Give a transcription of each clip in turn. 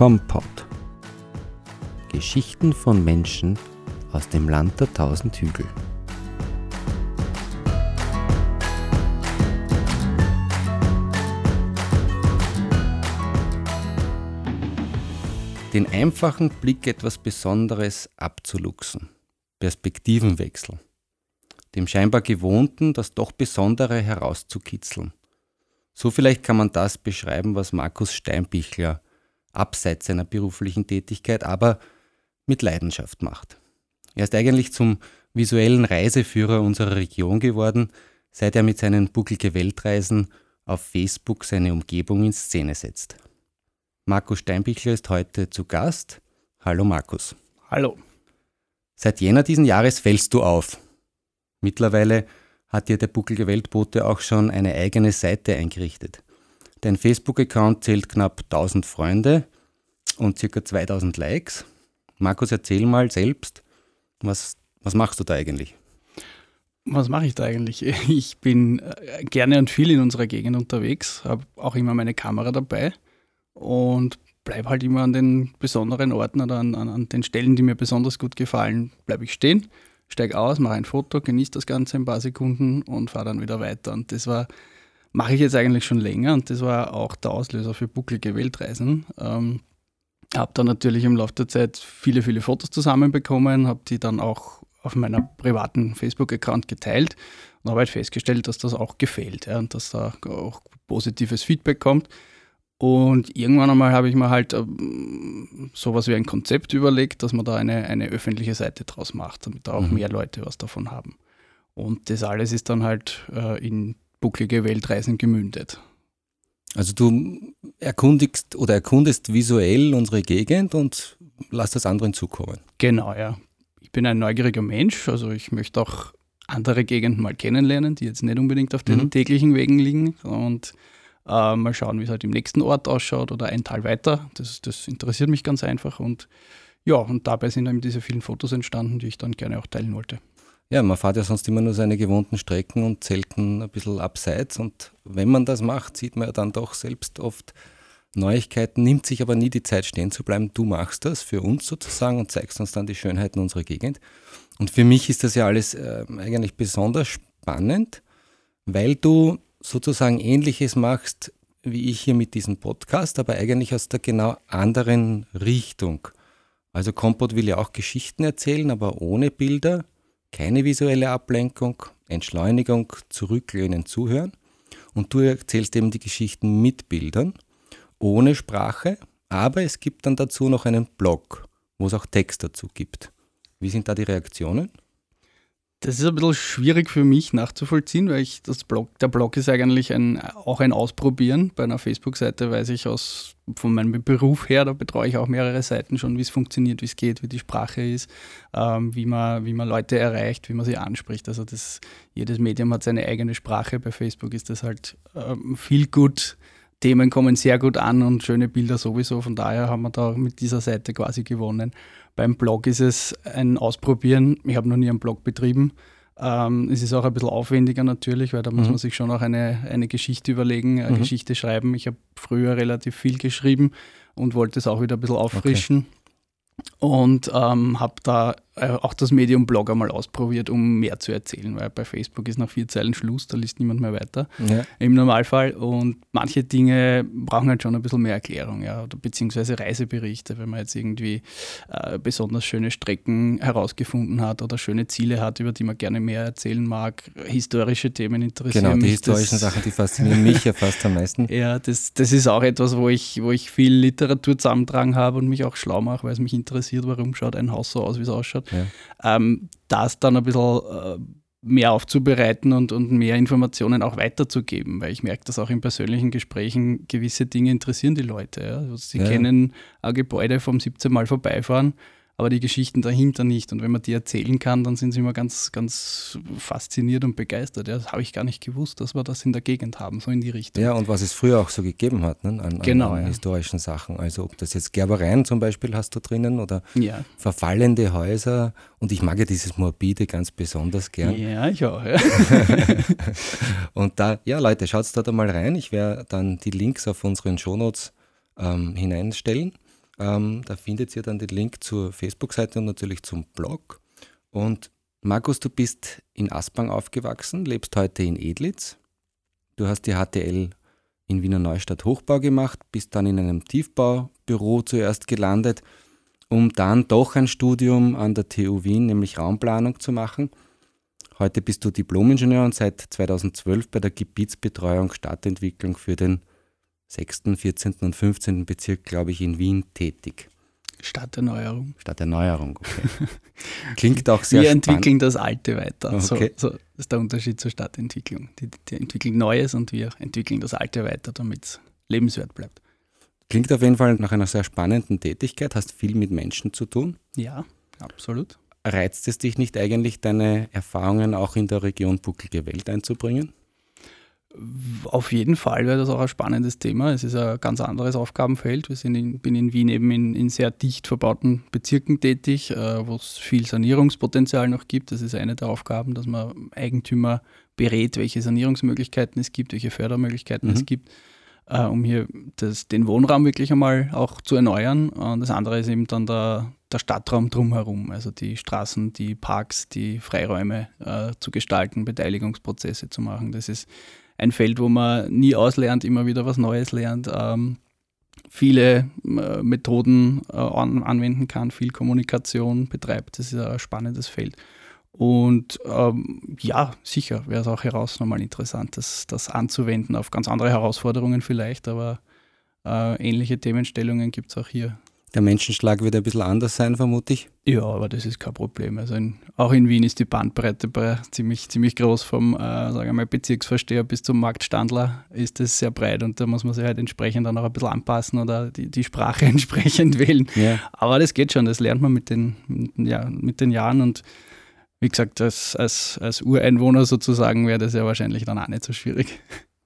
Kompott. Geschichten von Menschen aus dem Land der tausend Hügel. Den einfachen Blick etwas Besonderes abzuluxen. Perspektivenwechsel. Dem scheinbar Gewohnten das doch Besondere herauszukitzeln. So vielleicht kann man das beschreiben, was Markus Steinbichler abseits seiner beruflichen Tätigkeit, aber mit Leidenschaft macht. Er ist eigentlich zum visuellen Reiseführer unserer Region geworden, seit er mit seinen buckelige Weltreisen auf Facebook seine Umgebung in Szene setzt. Markus Steinbichler ist heute zu Gast. Hallo Markus. Hallo. Seit Jänner diesen Jahres fällst du auf. Mittlerweile hat dir der buckelige Weltbote auch schon eine eigene Seite eingerichtet. Dein Facebook-Account zählt knapp 1000 Freunde und circa 2000 Likes. Markus, erzähl mal selbst, was, was machst du da eigentlich? Was mache ich da eigentlich? Ich bin äh, gerne und viel in unserer Gegend unterwegs, habe auch immer meine Kamera dabei und bleibe halt immer an den besonderen Orten oder an, an, an den Stellen, die mir besonders gut gefallen, bleibe ich stehen, steige aus, mache ein Foto, genieße das Ganze ein paar Sekunden und fahre dann wieder weiter. Und das war mache ich jetzt eigentlich schon länger und das war auch der Auslöser für bucklige Weltreisen. Ähm, habe dann natürlich im Laufe der Zeit viele, viele Fotos zusammenbekommen, habe die dann auch auf meiner privaten Facebook-Account geteilt und habe halt festgestellt, dass das auch gefällt ja, und dass da auch positives Feedback kommt. Und irgendwann einmal habe ich mir halt ähm, sowas wie ein Konzept überlegt, dass man da eine, eine öffentliche Seite draus macht, damit da auch mhm. mehr Leute was davon haben. Und das alles ist dann halt äh, in bucklige Weltreisen gemündet. Also du erkundigst oder erkundest visuell unsere Gegend und lass das anderen zukommen. Genau, ja. Ich bin ein neugieriger Mensch, also ich möchte auch andere Gegenden mal kennenlernen, die jetzt nicht unbedingt auf den mhm. täglichen Wegen liegen und äh, mal schauen, wie es halt im nächsten Ort ausschaut oder ein Tal weiter. Das, das interessiert mich ganz einfach und ja, und dabei sind eben diese vielen Fotos entstanden, die ich dann gerne auch teilen wollte. Ja, man fährt ja sonst immer nur seine gewohnten Strecken und selten ein bisschen abseits. Und wenn man das macht, sieht man ja dann doch selbst oft Neuigkeiten, nimmt sich aber nie die Zeit stehen zu bleiben. Du machst das für uns sozusagen und zeigst uns dann die Schönheiten unserer Gegend. Und für mich ist das ja alles äh, eigentlich besonders spannend, weil du sozusagen ähnliches machst wie ich hier mit diesem Podcast, aber eigentlich aus der genau anderen Richtung. Also Kompot will ja auch Geschichten erzählen, aber ohne Bilder keine visuelle Ablenkung, Entschleunigung, zurücklehnen, zuhören. Und du erzählst eben die Geschichten mit Bildern, ohne Sprache, aber es gibt dann dazu noch einen Blog, wo es auch Text dazu gibt. Wie sind da die Reaktionen? Das ist ein bisschen schwierig für mich nachzuvollziehen, weil ich das Blog, der Blog ist eigentlich ein, auch ein Ausprobieren. Bei einer Facebook-Seite weiß ich aus, von meinem Beruf her, da betreue ich auch mehrere Seiten schon, wie es funktioniert, wie es geht, wie die Sprache ist, ähm, wie, man, wie man Leute erreicht, wie man sie anspricht. Also das, jedes Medium hat seine eigene Sprache. Bei Facebook ist das halt ähm, viel gut. Themen kommen sehr gut an und schöne Bilder sowieso. Von daher haben wir da mit dieser Seite quasi gewonnen. Beim Blog ist es ein Ausprobieren. Ich habe noch nie einen Blog betrieben. Ähm, es ist auch ein bisschen aufwendiger natürlich, weil da muss mhm. man sich schon auch eine, eine Geschichte überlegen, eine mhm. Geschichte schreiben. Ich habe früher relativ viel geschrieben und wollte es auch wieder ein bisschen auffrischen. Okay und ähm, habe da auch das Medium Blog einmal ausprobiert, um mehr zu erzählen, weil bei Facebook ist nach vier Zeilen Schluss, da liest niemand mehr weiter ja. im Normalfall und manche Dinge brauchen halt schon ein bisschen mehr Erklärung, ja, oder beziehungsweise Reiseberichte, wenn man jetzt irgendwie äh, besonders schöne Strecken herausgefunden hat oder schöne Ziele hat, über die man gerne mehr erzählen mag, historische Themen interessieren Genau, die mich, historischen das, Sachen, die faszinieren mich ja fast am meisten. Ja, das, das ist auch etwas, wo ich, wo ich viel Literatur zusammentragen habe und mich auch schlau mache, weil es mich interessiert, warum schaut ein Haus so aus, wie es ausschaut ja. ähm, das dann ein bisschen äh, mehr aufzubereiten und, und mehr Informationen auch weiterzugeben, weil ich merke, dass auch in persönlichen Gesprächen gewisse Dinge interessieren die Leute. Ja. Also sie ja. kennen ein Gebäude vom 17 Mal vorbeifahren aber die Geschichten dahinter nicht. Und wenn man die erzählen kann, dann sind sie immer ganz, ganz fasziniert und begeistert. Ja, das habe ich gar nicht gewusst, dass wir das in der Gegend haben, so in die Richtung. Ja, und was es früher auch so gegeben hat, ne? an, genau, an ja. historischen Sachen. Also ob das jetzt Gerbereien zum Beispiel hast du drinnen oder ja. verfallende Häuser. Und ich mag ja dieses Morbide ganz besonders gern. Ja, ich auch. Ja. und da, ja Leute, schaut da mal rein. Ich werde dann die Links auf unseren Shownotes ähm, hineinstellen. Ähm, da findet ihr dann den Link zur Facebook-Seite und natürlich zum Blog. Und Markus, du bist in Aspang aufgewachsen, lebst heute in Edlitz. Du hast die HTL in Wiener Neustadt Hochbau gemacht, bist dann in einem Tiefbaubüro zuerst gelandet, um dann doch ein Studium an der TU Wien, nämlich Raumplanung zu machen. Heute bist du Diplomingenieur und seit 2012 bei der Gebietsbetreuung Stadtentwicklung für den 6., 14. und 15. Bezirk, glaube ich, in Wien tätig. Stadterneuerung. Stadterneuerung, okay. Klingt auch sehr Wir spannend. entwickeln das Alte weiter. Okay. So, so ist der Unterschied zur Stadtentwicklung. Die, die entwickeln Neues und wir entwickeln das Alte weiter, damit es lebenswert bleibt. Klingt auf jeden Fall nach einer sehr spannenden Tätigkeit, hast viel mit Menschen zu tun. Ja, absolut. Reizt es dich nicht eigentlich, deine Erfahrungen auch in der Region Buckelige Welt einzubringen? Auf jeden Fall wäre das auch ein spannendes Thema. Es ist ein ganz anderes Aufgabenfeld. Wir sind in, bin in Wien eben in, in sehr dicht verbauten Bezirken tätig, äh, wo es viel Sanierungspotenzial noch gibt. Das ist eine der Aufgaben, dass man Eigentümer berät, welche Sanierungsmöglichkeiten es gibt, welche Fördermöglichkeiten Mhm. es gibt, äh, um hier das, den Wohnraum wirklich einmal auch zu erneuern. Und das andere ist eben dann der, der Stadtraum drumherum, also die Straßen, die Parks, die Freiräume äh, zu gestalten, Beteiligungsprozesse zu machen. Das ist ein Feld, wo man nie auslernt, immer wieder was Neues lernt, ähm, viele äh, Methoden äh, an, anwenden kann, viel Kommunikation betreibt. Das ist ein spannendes Feld. Und ähm, ja, sicher wäre es auch heraus nochmal interessant, das, das anzuwenden auf ganz andere Herausforderungen vielleicht, aber äh, ähnliche Themenstellungen gibt es auch hier. Der Menschenschlag wird ein bisschen anders sein, vermute ich. Ja, aber das ist kein Problem. Also in, auch in Wien ist die Bandbreite bei ziemlich, ziemlich groß, vom äh, sagen wir mal, Bezirksvorsteher bis zum Marktstandler ist das sehr breit und da muss man sich halt entsprechend dann auch ein bisschen anpassen oder die, die Sprache entsprechend wählen. Ja. Aber das geht schon, das lernt man mit den, mit, ja, mit den Jahren und wie gesagt, als, als, als Ureinwohner sozusagen wäre das ja wahrscheinlich dann auch nicht so schwierig.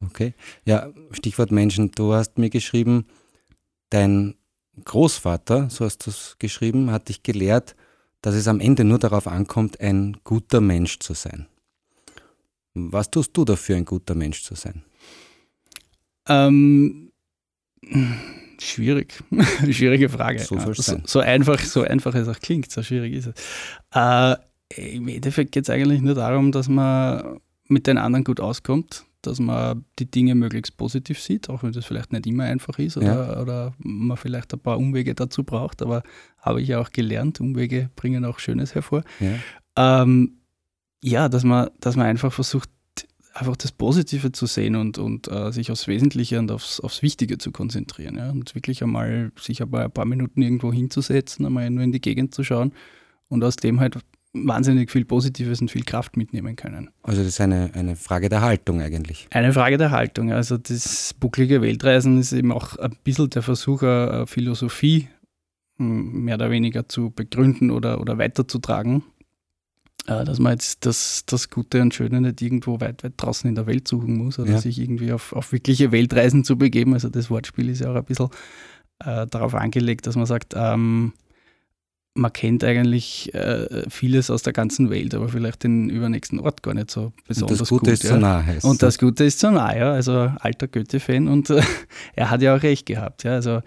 Okay. Ja, Stichwort Menschen. Du hast mir geschrieben, dein Großvater, so hast du es geschrieben, hat dich gelehrt, dass es am Ende nur darauf ankommt, ein guter Mensch zu sein. Was tust du dafür, ein guter Mensch zu sein? Ähm, schwierig. Schwierige Frage. So soll's so, so einfach, so einfach es auch klingt, so schwierig ist es. Äh, Im Endeffekt geht es eigentlich nur darum, dass man mit den anderen gut auskommt, dass man die Dinge möglichst positiv sieht, auch wenn das vielleicht nicht immer einfach ist oder, oder man vielleicht ein paar Umwege dazu braucht, aber habe ich ja auch gelernt, Umwege bringen auch Schönes hervor. Ja. Ähm, ja, dass man, dass man einfach versucht, einfach das Positive zu sehen und, und äh, sich aufs Wesentliche und aufs, aufs Wichtige zu konzentrieren. Ja? Und wirklich einmal sich aber ein paar Minuten irgendwo hinzusetzen, einmal nur in die Gegend zu schauen und aus dem halt wahnsinnig viel Positives und viel Kraft mitnehmen können. Also das ist eine, eine Frage der Haltung eigentlich. Eine Frage der Haltung. Also das bucklige Weltreisen ist eben auch ein bisschen der Versuch, eine Philosophie m, mehr oder weniger zu begründen oder, oder weiterzutragen. Äh, Dass man jetzt das, das Gute und Schöne nicht irgendwo weit, weit draußen in der Welt suchen muss oder Ja. sich irgendwie auf, auf wirkliche Weltreisen zu begeben. Also das Wortspiel ist ja auch ein bisschen äh, darauf angelegt, dass man sagt, ähm, man kennt eigentlich äh, vieles aus der ganzen Welt, aber vielleicht den übernächsten Ort gar nicht so Und besonders das Gute gut. ist ja. so nah heißt Und das Gute ist so nah, ja. Also alter Goethe-Fan und äh, er hat ja auch recht gehabt. Ja. Also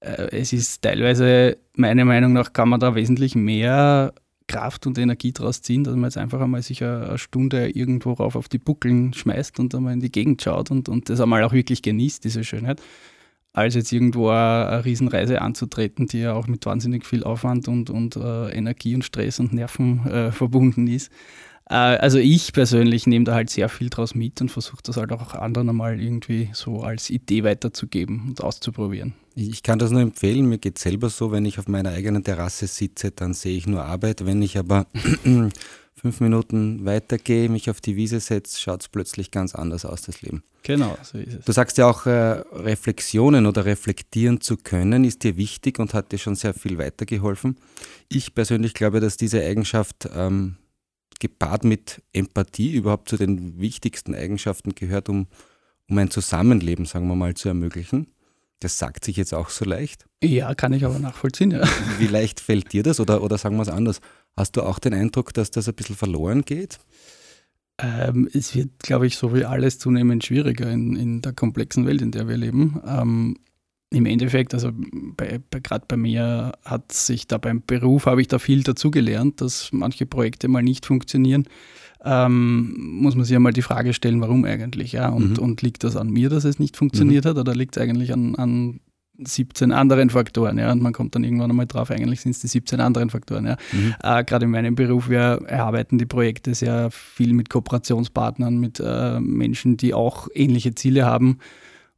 äh, es ist teilweise, meiner Meinung nach, kann man da wesentlich mehr Kraft und Energie draus ziehen, dass man jetzt einfach einmal sich eine, eine Stunde irgendwo rauf auf die Buckeln schmeißt und einmal in die Gegend schaut und, und das einmal auch wirklich genießt, diese Schönheit, als jetzt irgendwo eine, Riesenreise anzutreten, die ja auch mit wahnsinnig viel Aufwand und, und äh, Energie und Stress und Nerven äh, verbunden ist. Äh, also ich persönlich nehme da halt sehr viel draus mit und versuche das halt auch anderen einmal irgendwie so als Idee weiterzugeben und auszuprobieren. Ich kann das nur empfehlen, mir geht selber so, wenn ich auf meiner eigenen Terrasse sitze, dann sehe ich nur Arbeit. Wenn ich aber fünf Minuten weitergehe, mich auf die Wiese setze, schaut es plötzlich ganz anders aus, das Leben. Genau, so ist es. Du sagst ja auch, äh, Reflexionen oder reflektieren zu können, ist dir wichtig und hat dir schon sehr viel weitergeholfen. Ich persönlich glaube, dass diese Eigenschaft ähm, gepaart mit Empathie überhaupt zu den wichtigsten Eigenschaften gehört, um, um ein Zusammenleben, sagen wir mal, zu ermöglichen. Das sagt sich jetzt auch so leicht. Ja, kann ich aber nachvollziehen, ja. Wie leicht fällt dir das? Oder, oder sagen wir es anders. Hast du auch den Eindruck, dass das ein bisschen verloren geht? Ähm, es wird, glaube ich, so wie alles zunehmend schwieriger in, in der komplexen Welt, in der wir leben. Ähm, im Endeffekt, also bei, bei, gerade bei mir hat sich da beim Beruf, habe ich da viel dazugelernt, dass manche Projekte mal nicht funktionieren. Ähm, muss man sich einmal die Frage stellen, warum eigentlich? Ja? Und, mhm. und liegt das an mir, dass es nicht funktioniert mhm. hat, oder liegt es eigentlich an, an 17 anderen Faktoren, ja, und man kommt dann irgendwann einmal drauf, eigentlich sind es die 17 anderen Faktoren, ja. Mhm. Äh, Gerade in meinem Beruf, wir erarbeiten die Projekte sehr viel mit Kooperationspartnern, mit äh, Menschen, die auch ähnliche Ziele haben.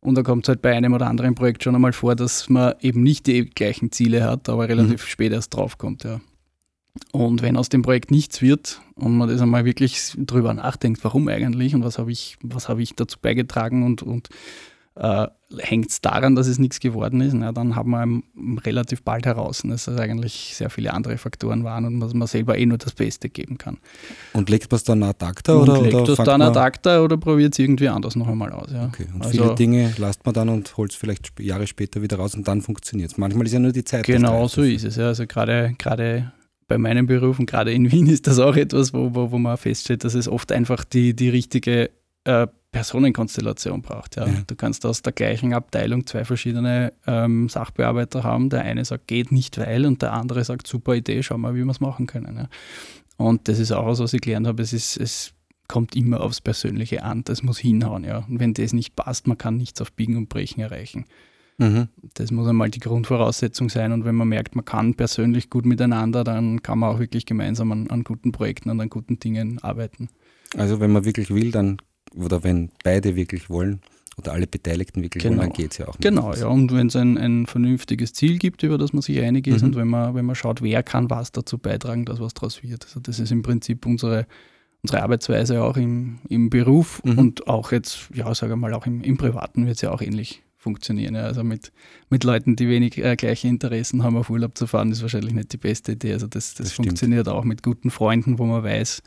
Und da kommt es halt bei einem oder anderen Projekt schon einmal vor, dass man eben nicht die gleichen Ziele hat, aber relativ mhm. spät erst draufkommt, ja. Und wenn aus dem Projekt nichts wird und man das einmal wirklich drüber nachdenkt, warum eigentlich und was habe ich, was habe ich dazu beigetragen und, und äh, hängt es daran, dass es nichts geworden ist, na, dann haben wir relativ bald heraus, dass es eigentlich sehr viele andere Faktoren waren und dass man selber eh nur das Beste geben kann. Und legt man es dann ad acta? Und oder, legt oder es dann ad acta oder probiert es irgendwie anders noch einmal aus. Ja. Okay, und also, viele Dinge lasst man dann und holt es vielleicht Jahre später wieder raus und dann funktioniert es. Manchmal ist ja nur die Zeit. Genau so ist es. Ja. Also gerade bei meinem Beruf und gerade in Wien ist das auch etwas, wo, wo, wo man feststellt, dass es oft einfach die, die richtige äh, Personenkonstellation braucht. Ja. ja. Du kannst aus der gleichen Abteilung zwei verschiedene ähm, Sachbearbeiter haben. Der eine sagt, geht nicht, weil, und der andere sagt, super Idee, schau mal, wie wir es machen können. Ja. Und das ist auch was, was ich gelernt habe. Es, ist, es kommt immer aufs Persönliche an. Das muss hinhauen. Ja. Und wenn das nicht passt, man kann nichts auf Biegen und Brechen erreichen. Mhm. Das muss einmal die Grundvoraussetzung sein. Und wenn man merkt, man kann persönlich gut miteinander, dann kann man auch wirklich gemeinsam an, an guten Projekten und an guten Dingen arbeiten. Also wenn man wirklich will, dann oder wenn beide wirklich wollen oder alle Beteiligten wirklich genau. wollen, dann geht es ja auch. Genau, ja, und wenn es ein, ein vernünftiges Ziel gibt, über das man sich einig ist mhm. und wenn man, wenn man schaut, wer kann was dazu beitragen, dass was daraus wird. Also das ist im Prinzip unsere, unsere Arbeitsweise auch im, im Beruf mhm. und auch jetzt, ja, sage mal, auch im, im Privaten wird es ja auch ähnlich funktionieren. Ja. Also mit, mit Leuten, die wenig äh, gleiche Interessen haben, auf Urlaub zu fahren, ist wahrscheinlich nicht die beste Idee. Also das, das, das funktioniert auch mit guten Freunden, wo man weiß,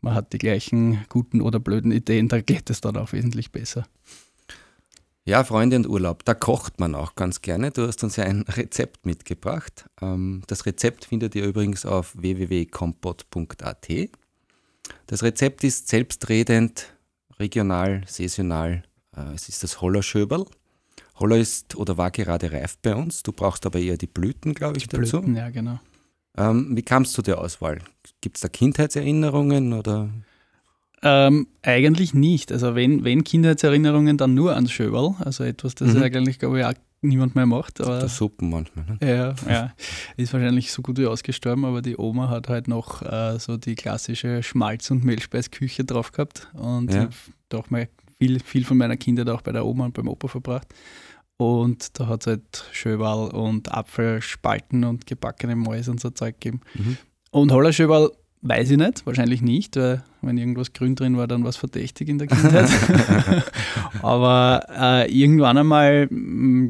man hat die gleichen guten oder blöden Ideen, da geht es dann auch wesentlich besser. Ja, Freunde und Urlaub, da kocht man auch ganz gerne. Du hast uns ja ein Rezept mitgebracht. Ähm, das Rezept findet ihr übrigens auf www.kompott.at. Das Rezept ist selbstredend, regional, saisonal. Äh, es ist das Hollerschöberl. Holler ist oder war gerade reif bei uns. Du brauchst aber eher die Blüten, glaube ich, die dazu. Blüten, ja, genau. Ähm, wie kamst du der Auswahl? Gibt es da Kindheitserinnerungen oder? Ähm, eigentlich nicht. Also wenn, wenn Kindheitserinnerungen, dann nur ans Schöberl. Also etwas, das mhm. eigentlich, glaube ich, auch niemand mehr macht. Aber, der Suppen manchmal. Ne? Ja, ja. Ist wahrscheinlich so gut wie ausgestorben, aber die Oma hat halt noch äh, so die klassische Schmalz- und Mehlspeisküche drauf gehabt. Und ja. doch mal viel, viel von meiner Kindheit auch bei der Oma und beim Opa verbracht. Und da hat es halt Schöberl und Apfelspalten und gebackene Mais und so Zeug gegeben. Mhm. Und Hollerschöberl weiß ich nicht, wahrscheinlich nicht, weil wenn irgendwas grün drin war, dann war es verdächtig in der Kindheit. Aber äh, irgendwann einmal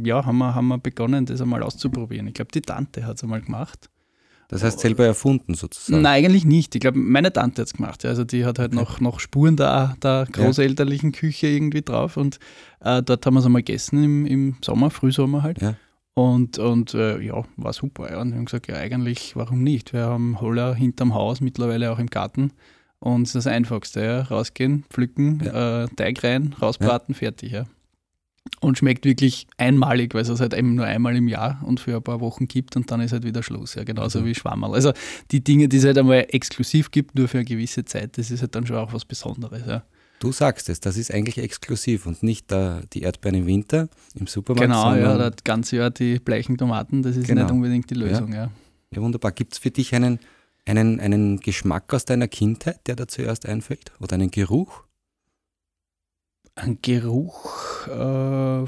ja, haben, wir, haben wir begonnen, das einmal auszuprobieren. Ich glaube, die Tante hat es einmal gemacht. Das heißt selber erfunden sozusagen? Nein, eigentlich nicht. Ich glaube, meine Tante hat es gemacht. Also die hat halt okay. noch, noch Spuren der, der großelterlichen ja. Küche irgendwie drauf und äh, dort haben wir es einmal gegessen im, im Sommer, Frühsommer halt. Ja. Und, und äh, ja, war super. Ja. Und wir haben gesagt, ja, eigentlich, warum nicht? Wir haben Holler hinterm Haus, mittlerweile auch im Garten. Und es ist das Einfachste, ja. rausgehen, pflücken, äh, Teig rein, rausbraten, fertig. Ja und schmeckt wirklich einmalig, weil es es halt eben nur einmal im Jahr und für ein paar Wochen gibt und dann ist halt wieder Schluss, ja, genauso mhm. wie Schwammerl. Also die Dinge, die es halt einmal exklusiv gibt, nur für eine gewisse Zeit, das ist halt dann schon auch was Besonderes, ja. Du sagst es, das ist eigentlich exklusiv und nicht uh, die Erdbeeren im Winter im Supermarkt. Genau, ja, das ganze Jahr die bleichen Tomaten, das ist genau. nicht unbedingt die Lösung, ja. Ja, ja wunderbar. Gibt es für dich einen, einen, einen Geschmack aus deiner Kindheit, der da zuerst einfällt? Oder einen Geruch? Ein Geruch, äh,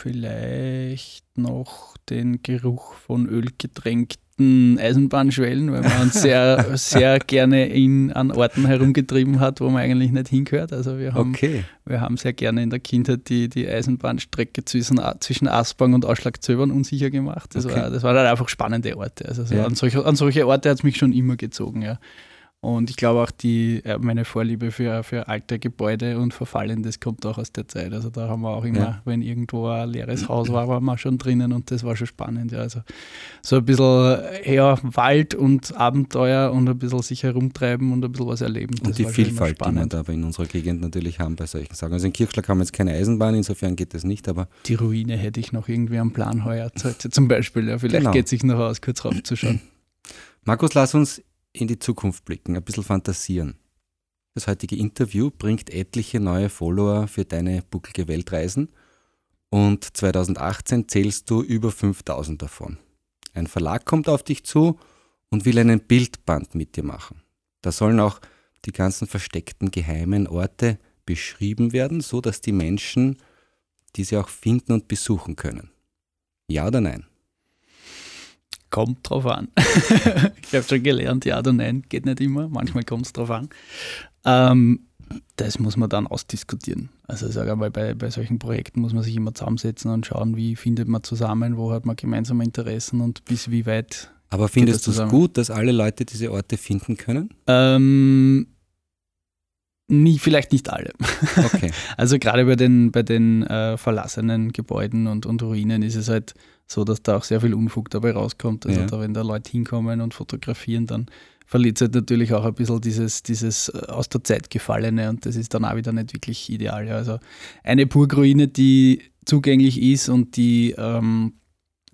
vielleicht noch den Geruch von ölgetränkten Eisenbahnschwellen, weil man uns sehr, sehr gerne in, an Orten herumgetrieben hat, wo man eigentlich nicht hingehört. Also wir haben, okay. wir haben sehr gerne in der Kindheit die, die Eisenbahnstrecke zwischen, zwischen Aspang und Ausschlagzöbern unsicher gemacht. Das, okay. war, das waren halt einfach spannende Orte. Also ja. an, solche, an solche Orte hat es mich schon immer gezogen, ja. Und ich glaube auch die, meine Vorliebe für, für alte Gebäude und Verfallendes kommt auch aus der Zeit. Also da haben wir auch immer, ja. wenn irgendwo ein leeres Haus war, waren wir schon drinnen und das war schon spannend. Ja. Also so ein bisschen ja, Wald und Abenteuer und ein bisschen sich herumtreiben und ein bisschen was erleben. Und die Vielfalt, die wir da in unserer Gegend natürlich haben bei solchen Sachen. Also in Kirchschlag haben wir jetzt keine Eisenbahn, insofern geht das nicht, aber. Die Ruine hätte ich noch irgendwie am Plan heuer zum Beispiel. Ja. Vielleicht genau. geht es sich noch aus, kurz raufzuschauen. Markus, lass uns in die Zukunft blicken, ein bisschen fantasieren. Das heutige Interview bringt etliche neue Follower für deine buckelige Weltreisen und 2018 zählst du über 5000 davon. Ein Verlag kommt auf dich zu und will einen Bildband mit dir machen. Da sollen auch die ganzen versteckten geheimen Orte beschrieben werden, so dass die Menschen diese auch finden und besuchen können. Ja oder nein? Kommt drauf an. ich habe schon gelernt, ja oder nein, geht nicht immer. Manchmal kommt es drauf an. Ähm, das muss man dann ausdiskutieren. Also ich sage mal, bei, bei solchen Projekten muss man sich immer zusammensetzen und schauen, wie findet man zusammen, wo hat man gemeinsame Interessen und bis wie weit. Aber findest du es gut, dass alle Leute diese Orte finden können? Ähm, Nie, vielleicht nicht alle. Okay. Also gerade bei den, bei den äh, verlassenen Gebäuden und, und Ruinen ist es halt so, dass da auch sehr viel Unfug dabei rauskommt. Also ja. da, wenn da Leute hinkommen und fotografieren, dann verliert es halt natürlich auch ein bisschen dieses, dieses äh, aus der Zeit gefallene und das ist dann auch wieder nicht wirklich ideal. Also eine Burgruine, die zugänglich ist und die ähm,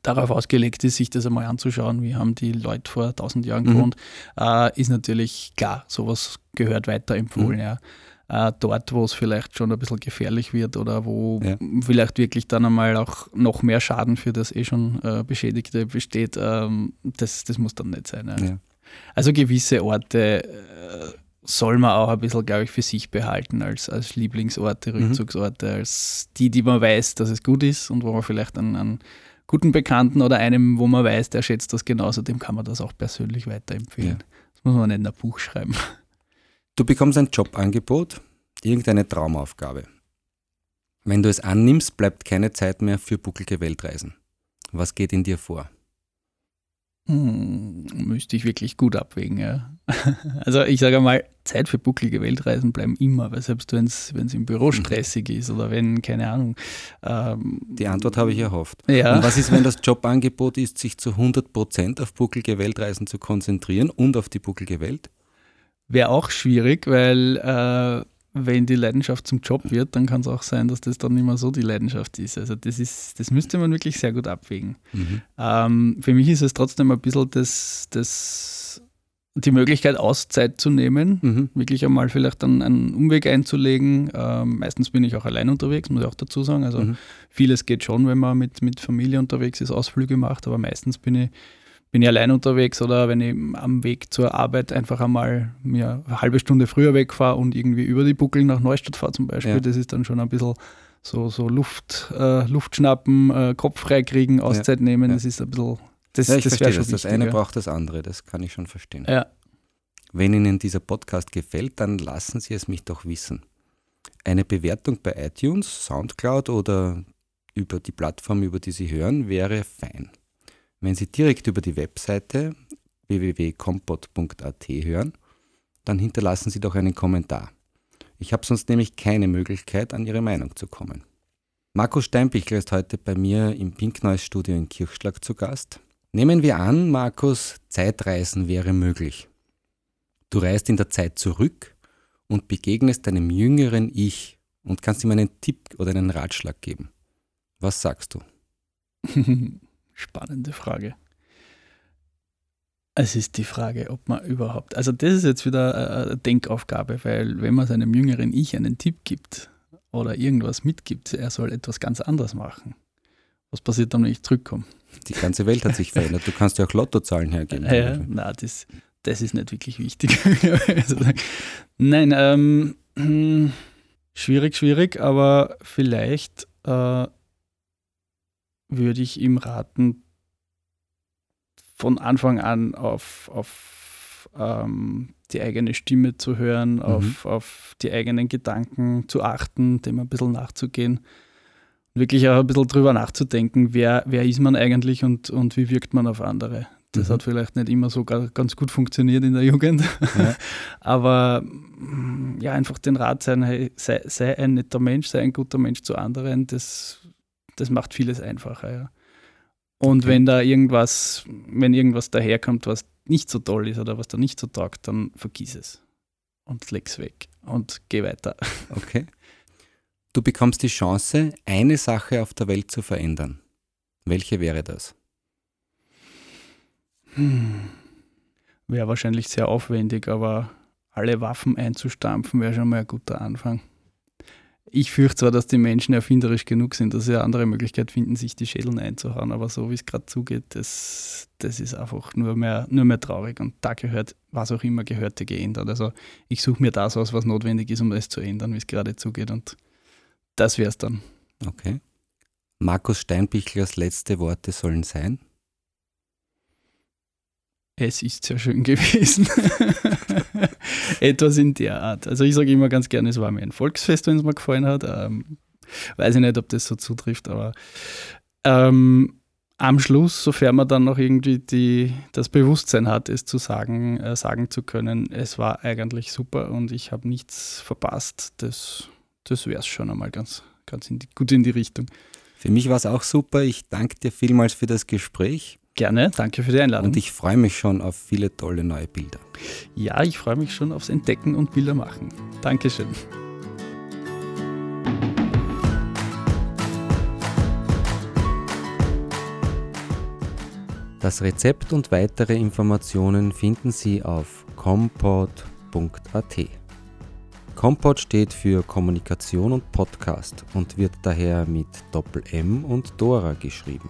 darauf ausgelegt ist, sich das einmal anzuschauen, wie haben die Leute vor 1000 Jahren mhm. gewohnt, äh, ist natürlich klar, sowas gehört weiterempfohlen. Mhm. Ja. Äh, dort, wo es vielleicht schon ein bisschen gefährlich wird oder wo ja. vielleicht wirklich dann einmal auch noch mehr Schaden für das eh schon äh, Beschädigte besteht, ähm, das, das muss dann nicht sein. Ja. Ja. Also gewisse Orte äh, soll man auch ein bisschen, glaube ich, für sich behalten als, als Lieblingsorte, mhm. Rückzugsorte, mhm. als die, die man weiß, dass es gut ist und wo man vielleicht einen, einen guten Bekannten oder einem, wo man weiß, der schätzt das genauso, dem kann man das auch persönlich weiterempfehlen. Das muss man nicht in ein Buch schreiben. Du bekommst ein Jobangebot, irgendeine Traumaufgabe. Wenn du es annimmst, bleibt keine Zeit mehr für buckelige Weltreisen. Was geht in dir vor? Hm, müsste ich wirklich gut abwägen, ja. Also ich sage mal, Zeit für bucklige Weltreisen bleiben immer, weil selbst wenn es im Büro mhm. stressig ist oder wenn, keine Ahnung. Ähm, Die Antwort habe ich erhofft. Ja. Und was ist, wenn das Jobangebot ist, sich zu 100% auf bucklige Weltreisen zu konzentrieren und auf die bucklige Welt? Wäre auch schwierig, weil äh, wenn die Leidenschaft zum Job wird, dann kann es auch sein, dass das dann nicht mehr so die Leidenschaft ist. Also das ist, das müsste man wirklich sehr gut abwägen. Mhm. Ähm, für mich ist es trotzdem ein bisschen das, das, die Möglichkeit, Auszeit zu nehmen, mhm. wirklich einmal vielleicht dann einen Umweg einzulegen. Ähm, meistens bin ich auch allein unterwegs, muss ich auch dazu sagen. Also mhm. vieles geht schon, wenn man mit, mit Familie unterwegs ist, Ausflüge macht, aber meistens bin ich bin ich allein unterwegs oder wenn ich am Weg zur Arbeit einfach einmal mir eine halbe Stunde früher wegfahre und irgendwie über die Buckel nach Neustadt fahre zum Beispiel, ja. das ist dann schon ein bisschen so, so Luft, äh, Luft schnappen, äh, Kopf freikriegen, Auszeit ja. nehmen, das ist ein bisschen, das, ja, ich das verstehe das. Das eine braucht das andere, das kann ich schon verstehen. Ja. Wenn Ihnen dieser Podcast gefällt, dann lassen Sie es mich doch wissen. Eine Bewertung bei iTunes, Soundcloud oder über die Plattform, über die Sie hören, wäre fein. Wenn Sie direkt über die Webseite www.compot.at hören, dann hinterlassen Sie doch einen Kommentar. Ich habe sonst nämlich keine Möglichkeit, an Ihre Meinung zu kommen. Markus Steinbichler ist heute bei mir im Pink Noise Studio in Kirchschlag zu Gast. Nehmen wir an, Markus, Zeitreisen wäre möglich. Du reist in der Zeit zurück und begegnest deinem jüngeren Ich und kannst ihm einen Tipp oder einen Ratschlag geben. Was sagst du? Spannende Frage. Es ist die Frage, ob man überhaupt, also das ist jetzt wieder eine Denkaufgabe, weil wenn man seinem jüngeren Ich einen Tipp gibt oder irgendwas mitgibt, er soll etwas ganz anderes machen. Was passiert dann, wenn ich zurückkomme? Die ganze Welt hat sich verändert. Du kannst ja auch Lottozahlen hergeben. Ja, na, das, das ist nicht wirklich wichtig. Also, nein, ähm, schwierig, schwierig, aber vielleicht äh, würde ich ihm raten, von Anfang an auf, auf ähm, die eigene Stimme zu hören, mhm. auf, auf die eigenen Gedanken zu achten, dem ein bisschen nachzugehen. Wirklich auch ein bisschen drüber nachzudenken, wer, wer ist man eigentlich und, und wie wirkt man auf andere. Das mhm. hat vielleicht nicht immer so ganz gut funktioniert in der Jugend. Ja. Aber mm, ja, einfach den Rat sein, hey, sei, sei, ein netter Mensch, sei ein guter Mensch zu anderen, das, das macht vieles einfacher. Ja. Und okay. wenn da irgendwas, wenn irgendwas daherkommt, was nicht so toll ist oder was da nicht so taugt, dann vergiss es und leg's weg und geh weiter. Okay. Du bekommst die Chance, eine Sache auf der Welt zu verändern. Welche wäre das? Hm. Wäre wahrscheinlich sehr aufwendig, aber alle Waffen einzustampfen wäre schon mal ein guter Anfang. Ich fürchte zwar, dass die Menschen erfinderisch genug sind, dass sie eine andere Möglichkeit finden, sich die Schädeln einzuhauen, aber so wie es gerade zugeht, das, das ist einfach nur mehr, nur mehr traurig und da gehört, was auch immer gehörte, geändert. Also ich suche mir das aus, was notwendig ist, um es zu ändern, wie es gerade zugeht und das wäre es dann. Okay. Markus Steinbichlers letzte Worte sollen sein? Es ist sehr schön gewesen. Etwas in der Art. Also ich sage immer ganz gerne, es war mir ein Volksfest, wenn es mir gefallen hat. Ähm, weiß ich nicht, ob das so zutrifft, aber ähm, am Schluss, sofern man dann noch irgendwie die, das Bewusstsein hat, es zu sagen, äh, sagen zu können, es war eigentlich super und ich habe nichts verpasst, das, das wäre es schon einmal ganz, ganz in die, gut in die Richtung. Für mich war es auch super. Ich danke dir vielmals für das Gespräch. Gerne, danke für die Einladung. Und ich freue mich schon auf viele tolle neue Bilder. Ja, ich freue mich schon aufs Entdecken und Bilder machen. Dankeschön. Das Rezept und weitere Informationen finden Sie auf compot.at. Compot steht für Kommunikation und Podcast und wird daher mit Doppel M und Dora geschrieben.